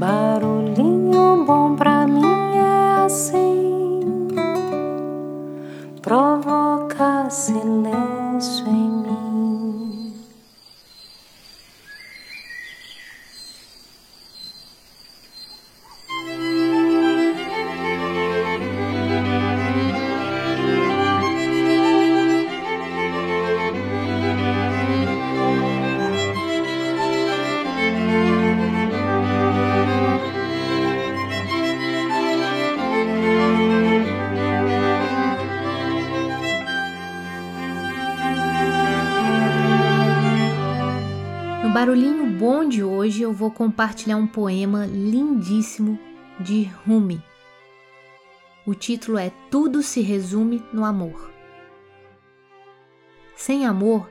Barulhinho bom pra barulhinho bom de hoje eu vou compartilhar um poema lindíssimo de Rumi. O título é Tudo se resume no amor. Sem amor,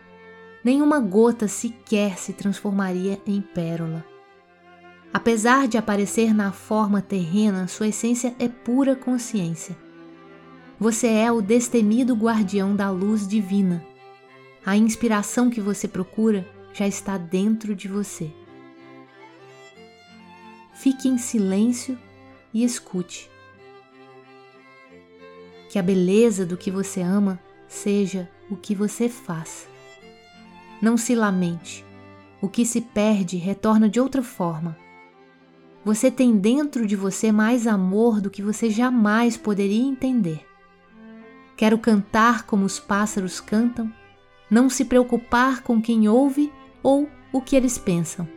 nenhuma gota sequer se transformaria em pérola. Apesar de aparecer na forma terrena, sua essência é pura consciência. Você é o destemido guardião da luz divina. A inspiração que você procura já está dentro de você. Fique em silêncio e escute. Que a beleza do que você ama seja o que você faz. Não se lamente. O que se perde retorna de outra forma. Você tem dentro de você mais amor do que você jamais poderia entender. Quero cantar como os pássaros cantam, não se preocupar com quem ouve ou o que eles pensam.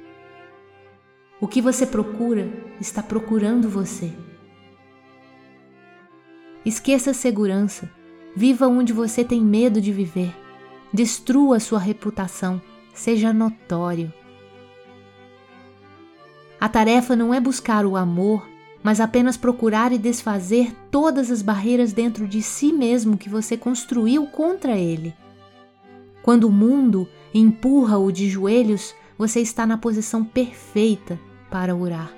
O que você procura está procurando você. Esqueça a segurança, viva onde você tem medo de viver, destrua sua reputação, seja notório. A tarefa não é buscar o amor, mas apenas procurar e desfazer todas as barreiras dentro de si mesmo que você construiu contra ele. Quando o mundo empurra-o de joelhos, você está na posição perfeita para orar.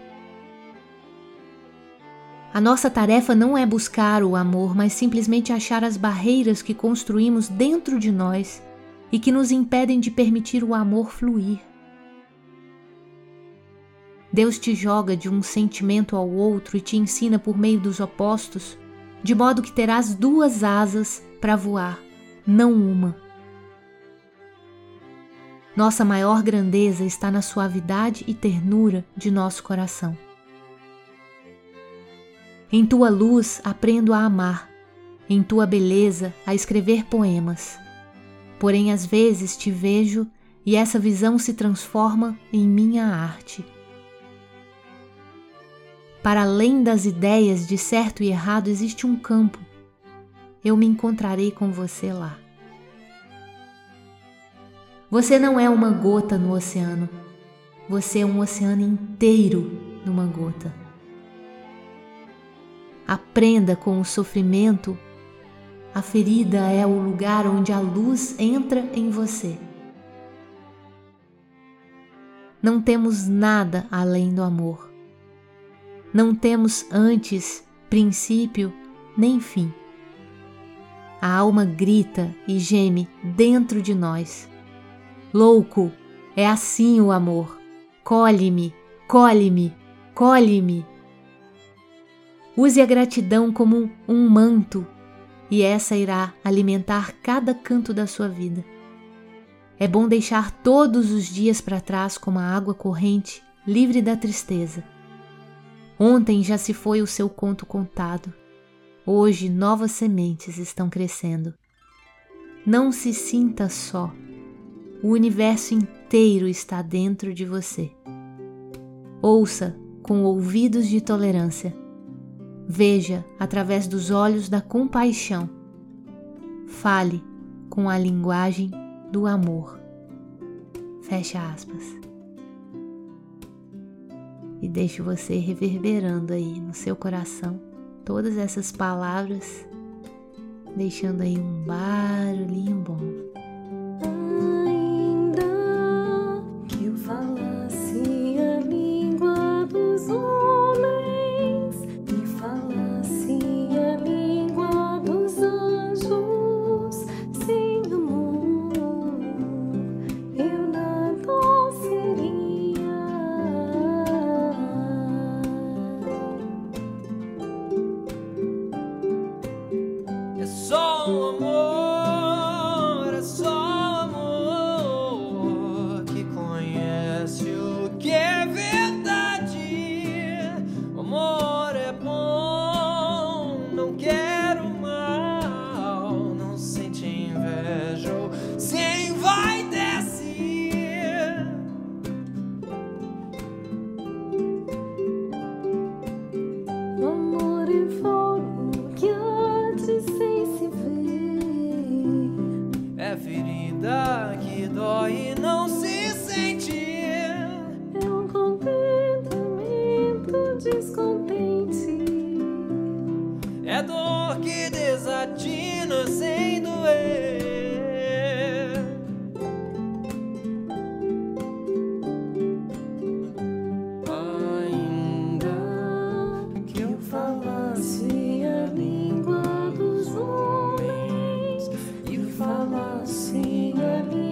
A nossa tarefa não é buscar o amor, mas simplesmente achar as barreiras que construímos dentro de nós e que nos impedem de permitir o amor fluir. Deus te joga de um sentimento ao outro e te ensina por meio dos opostos, de modo que terás duas asas para voar, não uma. Nossa maior grandeza está na suavidade e ternura de nosso coração. Em tua luz aprendo a amar, em tua beleza a escrever poemas. Porém, às vezes te vejo e essa visão se transforma em minha arte. Para além das ideias de certo e errado existe um campo. Eu me encontrarei com você lá. Você não é uma gota no oceano. Você é um oceano inteiro numa gota. Aprenda com o sofrimento. A ferida é o lugar onde a luz entra em você. Não temos nada além do amor. Não temos antes, princípio, nem fim. A alma grita e geme dentro de nós Louco, é assim o amor. Colhe-me, colhe-me, colhe-me. Use a gratidão como um manto e essa irá alimentar cada canto da sua vida. É bom deixar todos os dias para trás como a água corrente, livre da tristeza. Ontem já se foi o seu conto contado. Hoje novas sementes estão crescendo. Não se sinta só. O universo inteiro está dentro de você. Ouça com ouvidos de tolerância. Veja através dos olhos da compaixão. Fale com a linguagem do amor. Fecha aspas. E deixe você reverberando aí no seu coração todas essas palavras, deixando aí um barulhinho bom. Descontente. É dor que desatina sem doer. Ainda que eu falasse a língua dos homens e falasse a língua.